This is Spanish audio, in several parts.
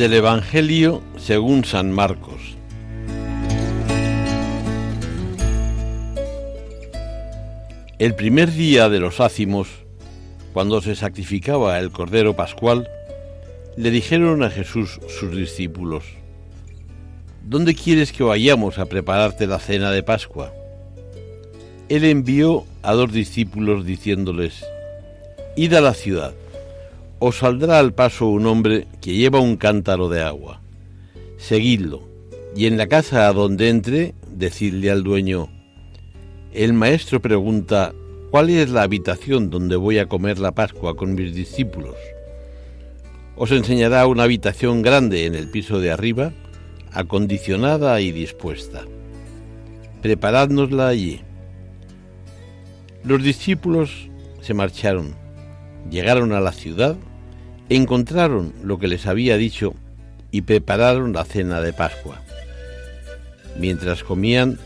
Del Evangelio según San Marcos. El primer día de los ácimos, cuando se sacrificaba el Cordero Pascual, le dijeron a Jesús sus discípulos, ¿Dónde quieres que vayamos a prepararte la cena de Pascua? Él envió a dos discípulos diciéndoles, Id a la ciudad os saldrá al paso un hombre que lleva un cántaro de agua. Seguidlo, y en la casa a donde entre, decidle al dueño, el maestro pregunta, ¿cuál es la habitación donde voy a comer la Pascua con mis discípulos? Os enseñará una habitación grande en el piso de arriba, acondicionada y dispuesta. Preparádnosla allí. Los discípulos se marcharon, llegaron a la ciudad encontraron lo que les había dicho y prepararon la cena de Pascua. Mientras comían,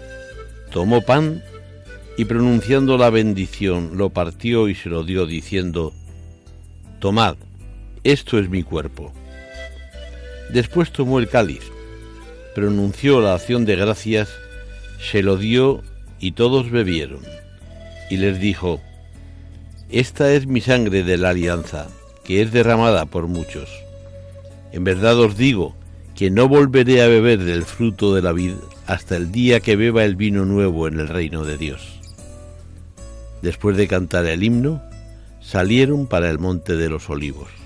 tomó pan y pronunciando la bendición lo partió y se lo dio diciendo, Tomad, esto es mi cuerpo. Después tomó el cáliz, pronunció la acción de gracias, se lo dio y todos bebieron. Y les dijo, Esta es mi sangre de la alianza que es derramada por muchos. En verdad os digo que no volveré a beber del fruto de la vid hasta el día que beba el vino nuevo en el reino de Dios. Después de cantar el himno, salieron para el monte de los olivos.